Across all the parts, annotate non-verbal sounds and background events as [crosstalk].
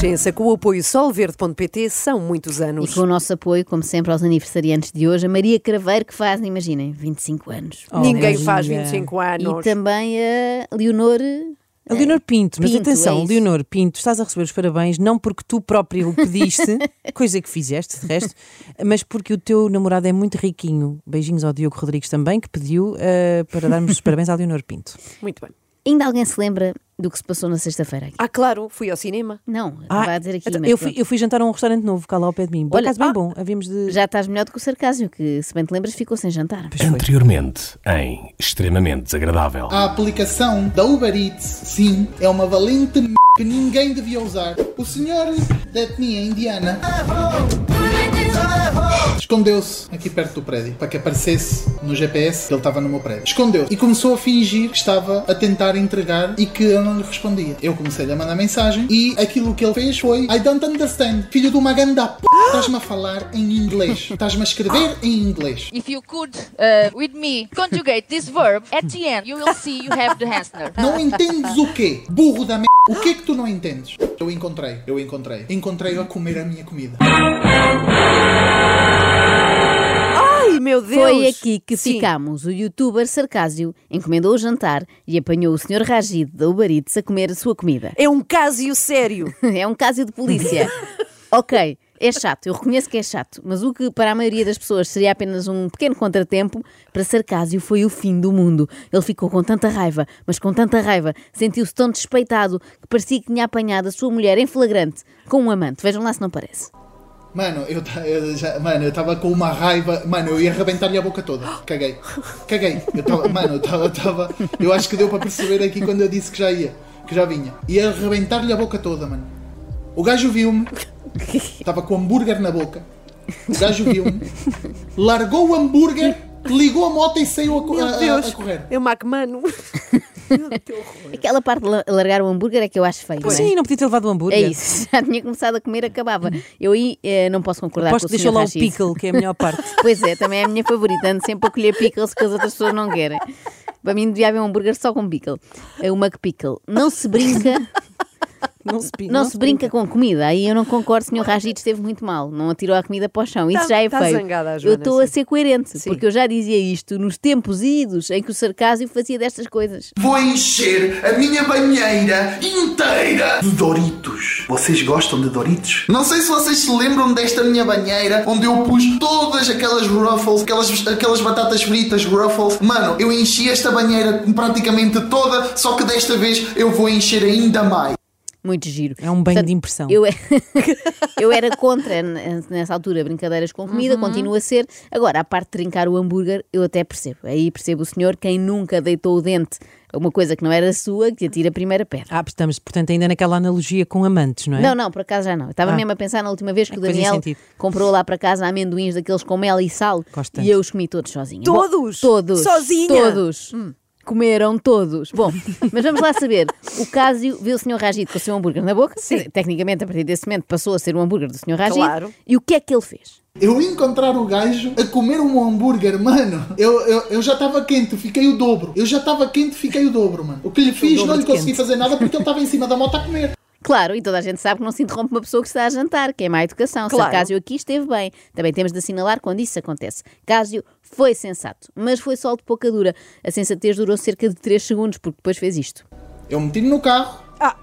Renascença, com o apoio solverde.pt, são muitos E anos. com o nosso apoio, como sempre, aos aniversariantes de hoje, a Maria Craveiro, que faz, imaginem, 25 anos. Oh, Ninguém Maria. faz 25 E anos. também a Leonor. A Leonor Pinto, mas Pinto, atenção, é. Leonor Pinto, estás a receber os parabéns não porque tu própria o pediste, [laughs] coisa que fizeste, de resto, mas porque o teu namorado é muito riquinho. Beijinhos ao Diogo Rodrigues também, que pediu eh, para darmos os parabéns à Leonor Pinto. Muito bem. Ainda alguém se lembra do que se passou na sexta-feira aqui? Ah, claro, fui ao cinema. Não, estava a dizer aqui. então, eu, fui, eu fui jantar a um restaurante novo cá lá ao pé de mim. Por Olha, acaso bem ah, bom. Havíamos de. Já estás melhor do que o sarcásio, que, se bem te lembras, ficou sem jantar. Pois foi. Anteriormente, em Extremamente Desagradável. A aplicação da Uber Eats, sim, é uma valente m... que ninguém devia usar. O senhor da etnia indiana escondeu-se aqui perto do prédio para que aparecesse no GPS que ele estava no meu prédio. Escondeu-se e começou a fingir que estava a tentar entregar e que eu não lhe respondia. Eu comecei a mandar mensagem e aquilo que ele fez foi I don't understand. Filho de uma ganda p... Estás-me a falar em inglês. Estás-me a escrever em inglês. If you could, uh, with me, conjugate this verb at the end, you will see you have the Hansner. [laughs] Não entendes o quê? Burro da m... O que é que tu não entendes? Eu encontrei, eu encontrei. Encontrei-o a comer a minha comida. Ai, meu Deus! Foi aqui que Sim. ficámos. O youtuber Sarcásio encomendou o jantar e apanhou o Sr. Ragido da Uber Eats a comer a sua comida. É um caso sério. [laughs] é um caso de polícia. [laughs] ok, é chato, eu reconheço que é chato, mas o que para a maioria das pessoas seria apenas um pequeno contratempo, para Sarcásio foi o fim do mundo. Ele ficou com tanta raiva, mas com tanta raiva, sentiu-se tão despeitado que parecia que tinha apanhado a sua mulher em flagrante com um amante. Vejam lá se não parece. Mano, eu, eu já, mano, eu estava com uma raiva. Mano, eu ia arrebentar-lhe a boca toda. [gasps] Caguei. Caguei. Eu tava, mano, eu estava. Tava, eu acho que deu para perceber aqui quando eu disse que já ia. Que já vinha. Ia arrebentar-lhe a boca toda, mano. O gajo viu-me. Estava com hambúrguer na boca. O gajo viu-me. Largou o hambúrguer, ligou a moto e saiu a, a- a- a correr. É o McMano. [laughs] [laughs] [laughs] Aquela parte de la- largar o hambúrguer é que eu acho feio. não é? Sim, não podia ter levado o hambúrguer. É isso, [laughs] já tinha começado a comer, acabava. Eu aí eh, não posso concordar Aposto com que o deixou Sr. lá o pickle, que é a melhor parte. Pois é, também é a minha favorita. Ando sempre a colher pickles que as outras pessoas não querem. Para mim devia haver um hambúrguer só com pickle. É o McPickle. Não se brinca, Não se, pi- não se brinca com comida. Aí eu não concordo, Sr. Ragid esteve muito mal. Não atirou a comida para o chão. Isso Tá- já é tá feio. zangada a eu Joana, estou a ser coerente, Sim. porque eu já dizia isto nos tempos idos em que o sarcásio fazia destas coisas. Vou encher a minha banheira inteira de Doritos. Vocês gostam de Doritos? Não sei se vocês se lembram desta minha banheira onde eu pus todas aquelas Ruffles, aquelas, aquelas batatas fritas Ruffles. Mano, eu enchi esta banheira praticamente toda, só que desta vez eu vou encher ainda mais. Muito giro. É um banho de impressão. Eu, é- [laughs] eu era contra, nessa altura, brincadeiras com comida, Uhum. continua a ser. Agora, a parte de trincar o hambúrguer, eu até percebo. Aí percebo o senhor, quem nunca deitou o dente a uma coisa que não era sua, que atira a primeira pedra. Ah, estamos, portanto, ainda naquela analogia com amantes, não é? Não, não, por acaso já não. Eu estava Ah. mesmo a pensar na última vez que o Fazia Daniel comprou lá para casa amendoins daqueles com mel e sal Gosto e eu os comi todos sozinha. Todos? Bom, todos. Sozinha? Todos. Comeram todos. Bom, mas vamos lá saber. O Cásio viu o Sr. Ragido com o seu hambúrguer na boca. Tecnicamente, a partir desse momento, passou a ser o hambúrguer do Sr. Ragido. Claro. E o que é que ele fez? Eu encontrar o gajo a comer um hambúrguer, mano, eu, eu, eu já estava quente, fiquei o dobro. Eu já estava quente, fiquei o dobro, mano. O que lhe fiz, não lhe consegui quente. fazer nada porque ele estava em cima da moto a comer. Claro, e toda a gente sabe que não se interrompe uma pessoa que está a jantar, que é má educação. Se Claro. o Cásio aqui esteve bem. Também temos de assinalar quando isso acontece. Cásio foi sensato, mas foi sol de pouca dura. A sensatez durou cerca de 3 segundos, porque depois fez isto. Eu meti-me no carro, Ah.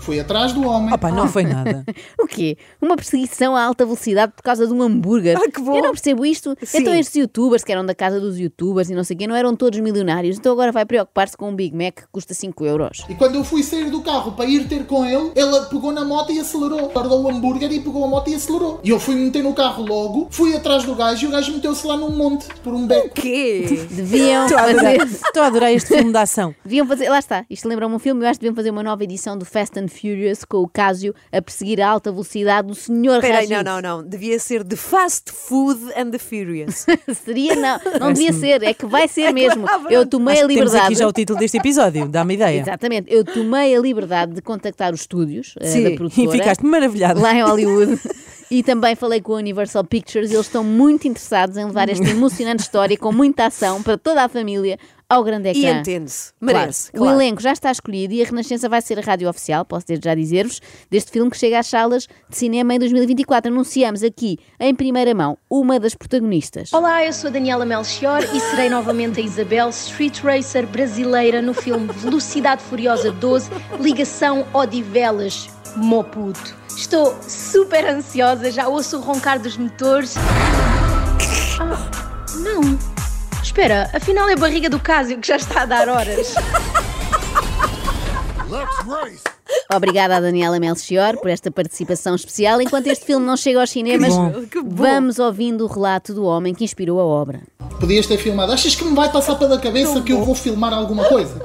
fui atrás do homem. Opa, não foi nada. [laughs] O quê? Uma perseguição a alta velocidade por causa de um hambúrguer? Ah, que bom. Eu não percebo isto. Sim. Então estes youtubers, que eram da casa dos youtubers e não sei o quê, não eram todos milionários. Então agora vai preocupar-se com um Big Mac que custa 5 euros. E quando eu fui sair do carro para ir ter com ele, ele pegou na moto e acelerou. Guardou o hambúrguer e pegou a moto e acelerou. E eu fui me meter no carro logo, fui atrás do gajo e o gajo meteu-se lá num monte, por um beco. Quê? [laughs] Deviam Estou a adorar, fazer... estou a adorar este filme de ação. Deviam fazer, lá está, isto lembra-me um filme, eu acho que deviam fazer uma nova edição do Fast and Furious com o Cásio a perseguir a alta velocidade do Senhor Espera aí, Ragido. não, não, não. Devia ser The Fast Food and the Furious. [laughs] Seria, não, não devia ser, é que vai ser mesmo. pronto. Eu tomei Acho a que temos liberdade. aqui já o título deste episódio, dá-me ideia. Exatamente, eu tomei a liberdade de contactar os estúdios eh, Sim, da E produtora ficaste maravilhada. lá em Hollywood. [laughs] E também falei com a Universal Pictures, eles estão muito interessados em levar esta emocionante história com muita ação para toda a família ao grande E ecrã. entende-se. Claro. Merece. O claro. elenco já está escolhido e a Renascença vai ser a rádio oficial, posso desde já dizer-vos, deste filme que chega às salas de cinema em 2024. Anunciamos aqui, em primeira mão, uma das protagonistas. Olá, eu sou a Daniela Melchior e serei novamente a Isabel, street racer brasileira no filme Velocidade Furiosa 12, Ligação Odivelas, Moputo. Estou super ansiosa, já ouço o roncar dos motores. Ah. Espera, afinal é a barriga do Cásio que já está a dar horas. Obrigada a Daniela Melchior por esta participação especial. Enquanto este filme não chega aos cinemas, Que bom. vamos ouvindo o relato do homem que inspirou a obra. Podias ter filmado. Achas que me vai passar pela cabeça que eu vou filmar alguma coisa?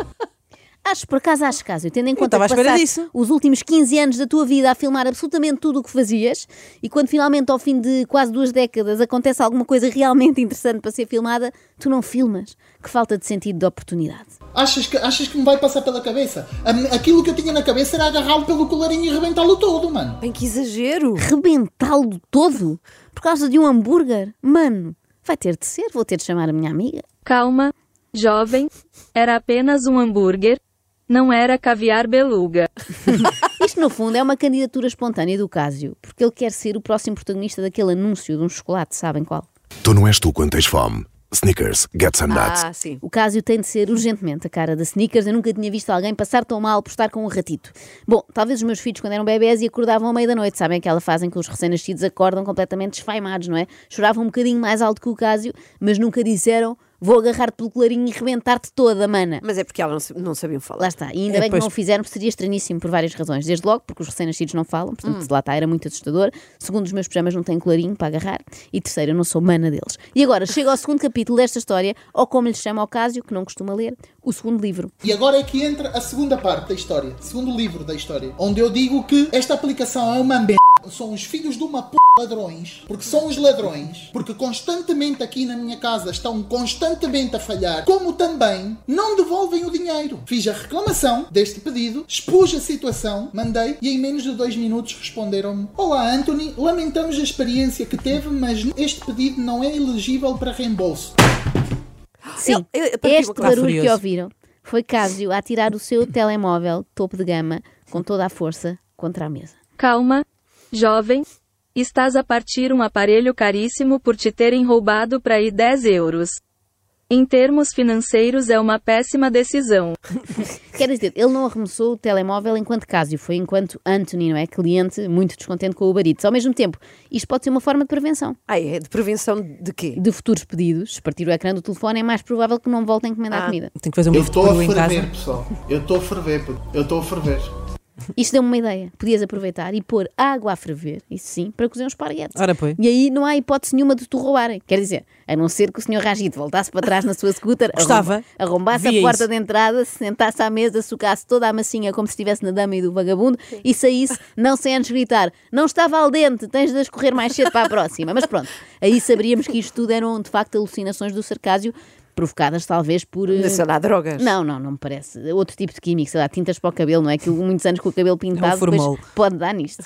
Acho, por acaso, acho caso. Tendo em conta que passaste os últimos 15 anos da tua vida a filmar absolutamente tudo o que fazias e quando finalmente, ao fim de quase duas décadas, acontece alguma coisa realmente interessante para ser filmada, tu não filmas. Que falta de sentido de oportunidade. Achas que, achas que me vai passar pela cabeça? Aquilo que eu tinha na cabeça era agarrá-lo pelo colarinho e rebentá-lo todo, mano. Bem, que exagero. Rebentá-lo todo por causa de um hambúrguer? Mano, vai ter de ser. Vou ter de chamar a minha amiga. Calma, jovem, era apenas um hambúrguer, não era caviar beluga. [laughs] Isto, no fundo, é uma candidatura espontânea do Cásio, porque ele quer ser o próximo protagonista daquele anúncio de um chocolate, sabem qual? Tu não és tu quando tens fome. Snickers, get some nuts. Ah, sim. O Cásio tem de ser urgentemente a cara da Snickers. Eu nunca tinha visto alguém passar tão mal por estar com um ratito. Bom, talvez os meus filhos, quando eram bebés e acordavam à meia da noite, sabem aquela fase em que os recém-nascidos acordam completamente desfaimados, não é? Choravam um bocadinho mais alto que o Cásio, mas nunca disseram vou agarrar-te pelo colarinho e rebentar-te toda, mana. Mas é porque elas não, não sabiam falar. Lá está. E ainda É, bem que pois. não o fizeram, porque seria estranhíssimo por várias razões. Desde logo, porque os recém-nascidos não falam, portanto, lá está, era muito assustador. Segundo, os meus pijamas não têm colarinho para agarrar. E terceiro, eu não sou mana deles. E agora, chega ao segundo capítulo desta história, ou como lhe chama ao Cásio, que não costuma ler, o segundo livro. E agora é que entra a segunda parte da história, segundo livro da história, onde eu digo que esta aplicação é uma merda. São os filhos de uma p ladrões, porque são os ladrões, porque constantemente aqui na minha casa estão constantemente a falhar, como também não devolvem o dinheiro. Fiz a reclamação deste pedido, expus a situação, mandei e em menos de dois minutos responderam-me: Olá Anthony, lamentamos a experiência que teve, mas este pedido não é elegível para reembolso. Sim, Eu- eu- este barulho que ouviram foi Cásio a tirar o seu telemóvel topo de gama com toda a força contra a mesa. Calma, jovem, estás a partir um aparelho caríssimo por te terem roubado para aí 10 euros. Em termos financeiros é uma péssima decisão. [laughs] Quer dizer, ele não arremessou o telemóvel enquanto Cásio, foi enquanto Anthony, não é? Cliente muito descontente com o Uber Eats. Ao mesmo tempo, isto pode ser uma forma de prevenção. Ah, é de prevenção de quê? De futuros pedidos, se partir o ecrã do telefone, é mais provável que não voltem a encomendar Ah. comida. Tenho que fazer um Eu estou a ferver, pessoal. Eu estou a ferver, eu estou a ferver. Isto deu-me uma ideia. Podias aproveitar e pôr água a ferver, isso sim, para cozer uns esparguetes. Ora, pois. E aí não há hipótese nenhuma de tu roubarem. Quer dizer, a não ser que o senhor Ragito voltasse para trás na sua scooter, Gostava. arromba- arrombasse a porta isso. de entrada, se sentasse à mesa, sucasse toda a massinha como se estivesse na dama e do vagabundo e saísse, não sem antes gritar: Não estava al dente, tens de escorrer mais cedo para a próxima. Mas pronto, aí saberíamos que isto tudo eram de facto alucinações do sarcásio, provocadas talvez por. eh, Sei lá, drogas. Não, não, não me parece. Outro tipo de químico, sei lá, tintas para o cabelo, não é? Que muitos anos com o cabelo pintado depois pode dar nisto.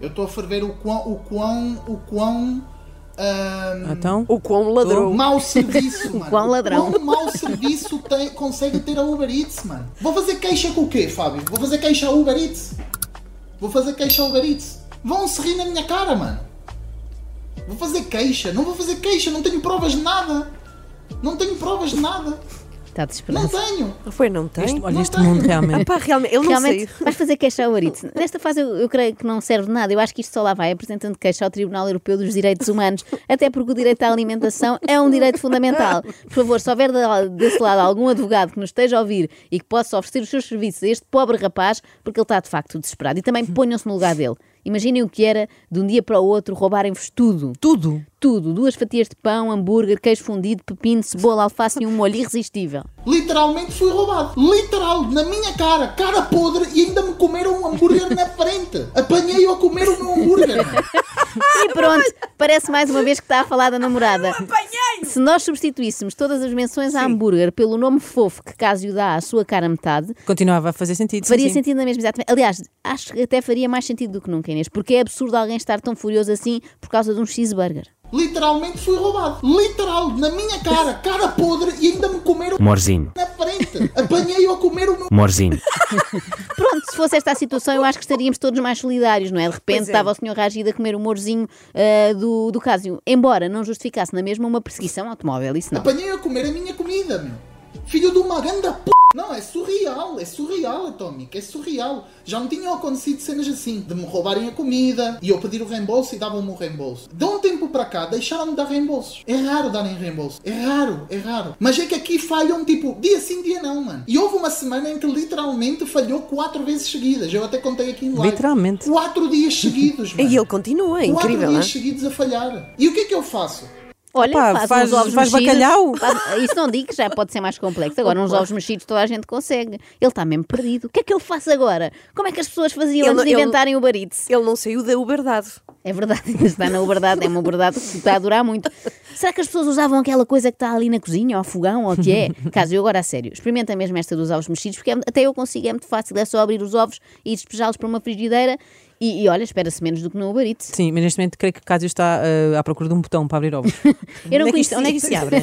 Eu estou a ferver o quão. O quão. O quão. ahm, Então, O quão ladrão. mau serviço, [laughs] mano. quão ladrão. Quão mau serviço tem, consegue ter a Uber Eats, mano. Vou fazer queixa com o quê, Fábio? Vou fazer queixa a Uber Eats? Vou fazer queixa a Uber Eats? Vão se rir na minha cara, mano. Vou fazer queixa. Não vou fazer queixa. Não tenho provas de nada. Não tenho provas de nada. Está desesperado. Não tenho. Foi, não tem? este, olha Não este tem. mundo Ah, realmente. pá, realmente, eu não Realmente, sei. vais fazer queixa ao Aritz. Nesta fase, eu, eu creio que não serve de nada. Eu acho que isto só lá vai apresentando queixa ao Tribunal Europeu dos Direitos Humanos, até porque o direito à alimentação é um direito fundamental. Por favor, se houver desse lado algum advogado que nos esteja a ouvir e que possa oferecer os seus serviços a este pobre rapaz, porque ele está de facto desesperado. E também ponham-se no lugar dele. Imaginem o que era, de um dia para o outro, roubarem-vos tudo. Tudo. Tudo. Duas fatias de pão, hambúrguer, queijo fundido, pepino, cebola, alface e um molho irresistível. Literalmente fui roubado. Literal, na minha cara, cara podre e ainda me comeram um hambúrguer na frente. Apanhei-o a comer o meu hambúrguer. E pronto, parece mais uma vez que está a falar da namorada. Se nós substituíssemos todas as menções a hambúrguer pelo nome fofo que Cásio dá à sua cara metade, Continuava a fazer sentido. sim, faria sim. sentido na mesma exatamente. Aliás, acho que até faria mais sentido do que nunca, Inês, porque é absurdo alguém estar tão furioso assim por causa de um cheeseburger. Literalmente fui roubado. Literal, na minha cara, cara podre e ainda me comeram Morzinho, na frente. Apanhei-o a comer o meu. morzinho. [laughs] Pronto, se fosse esta a situação, eu acho que estaríamos todos mais solidários, não é? De repente Pois é. estava o senhor Ragido a comer o morzinho ah, do, do Cásio. Embora não justificasse na mesma uma perseguição automóvel, isso não. Apanhei-o a comer a minha comida, meu. Filho de uma ganda p. Não, é surreal, é surreal, Atómico, é surreal. Já não tinham acontecido cenas assim, de me roubarem a comida e eu pedir o reembolso e davam-me o reembolso. De um tempo para cá, deixaram-me dar reembolsos. É raro darem reembolso, é raro, é raro. Mas é que aqui falham, tipo, dia sim, dia não, mano. E houve uma semana em que literalmente falhou quatro vezes seguidas. Eu até contei aqui em live. Literalmente. Quatro dias seguidos, [laughs] mano. E ele continua, é Quatro incrível, dias hein? seguidos a falhar. E o que é que eu faço? Olha, Opa, faz, uns ovos faz mexidos. bacalhau. Faz- isso não digo que já pode ser mais complexo. Agora, uns ovos mexidos toda a gente consegue. Ele está mesmo perdido. O que é que ele faz agora? Como é que as pessoas faziam Ele antes de ele- inventarem o Baritz? Ele não saiu da uberdade. É verdade, [laughs] está na uberdade, é uma uberdade que está a durar muito. Será que as pessoas usavam aquela coisa que está ali na cozinha, ao fogão, ou o que é? Caso eu agora a sério, experimenta mesmo esta dos ovos mexidos, porque é- até eu consigo, é muito fácil, é só abrir os ovos e despejá-los para uma frigideira e, e olha, espera-se menos do que no Uber Eats. Sim, mas neste momento creio que o Cásio está ah, à procura de um botão para abrir ovos. [laughs] Eu não onde, é que isto, conhecia- onde é que isso se abre?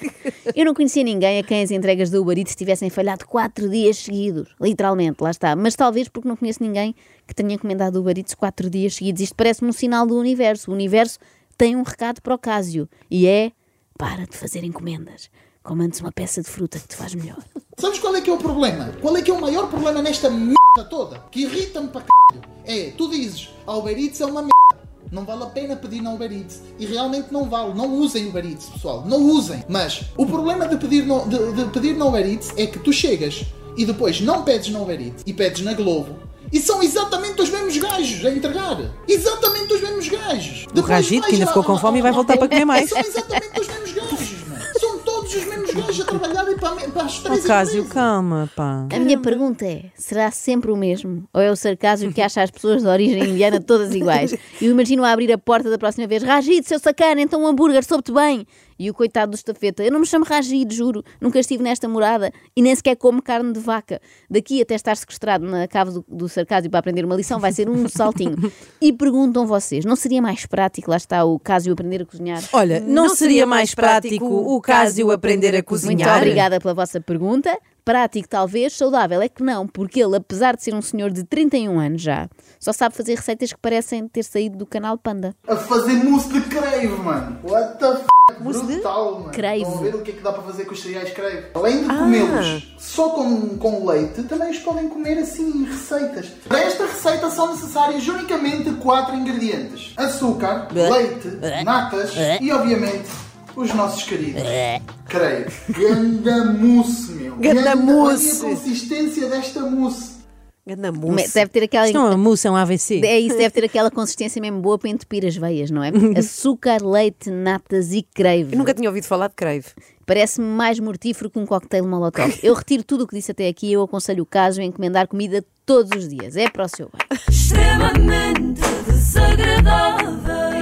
[laughs] Eu não conhecia ninguém a quem as entregas do Uber Eats tivessem falhado quatro dias seguidos. Literalmente, lá está. Mas talvez porque não conheço ninguém que tenha encomendado Uber Eats quatro dias seguidos. Isto parece-me um sinal do universo. O universo tem um recado para o Cásio e é: para de fazer encomendas. Como antes uma peça de fruta que te faz melhor. Sabes qual é que é o problema? Qual é que é o maior problema nesta merda toda? Que irrita-me para caralho. É, tu dizes, a Uber Eats é uma merda. Não vale a pena pedir na Uber Eats. E realmente não vale. Não usem Uber Eats, pessoal. Não usem. Mas o problema de pedir, no, de, de pedir na Uber Eats é que tu chegas e depois não pedes na Uber Eats e pedes na Globo. E são exatamente os mesmos gajos a entregar. Exatamente os mesmos gajos. O Ragid, que ainda ficou com fome e vai voltar para comer mais. São exatamente os mesmos gajos, mano. São todos os mesmos gajos a trabalharem para, para as Oh, três Cásio, empresas. calma, pá. A minha pergunta é: será sempre o mesmo? Ou é o sarcasmo que acha as pessoas de origem indiana todas iguais? Eu imagino a abrir a porta da próxima vez: Ragid, seu sacana, então um hambúrguer, soube-te bem. E o coitado do estafeta: Eu não me chamo Ragid, juro, nunca estive nesta morada e nem sequer como carne de vaca. Daqui até estar sequestrado na cave do, do sarcasmo para aprender uma lição vai ser um saltinho. E perguntam vocês: não seria mais prático, lá está o Cásio aprender a cozinhar? Olha, não, seria mais prático o Cásio aprender a cozinhar? Muito obrigada pela vossa pergunta. Prático, talvez, saudável é que não, porque ele, apesar de ser um senhor de 31 anos já, só sabe fazer receitas que parecem ter saído do canal Panda. A fazer mousse de crave, mano. What the f... Brutal, mano. crave. Estão a ver o que é que dá para fazer com os cereais crave? Além de comê-los só com, com leite, também os podem comer assim em receitas. Para esta receita são necessários unicamente quatro ingredientes. Açúcar, leite, natas e, obviamente, os nossos queridos. Crave. Ganda mousse, meu. Ganda mousse. Olha a consistência desta mousse. Ganda mousse. Deve ter aquela. Isto não é uma mousse, é um AVC. É isso, deve ter aquela consistência mesmo boa para entupir as veias, não é? [laughs] Açúcar, leite, natas e crave. Eu nunca tinha ouvido falar de crave. Parece-me mais mortífero que um cocktail molotov. [laughs] Eu retiro tudo o que disse até aqui e eu aconselho o caso a encomendar comida todos os dias. É para o seu bem. extremamente desagradável.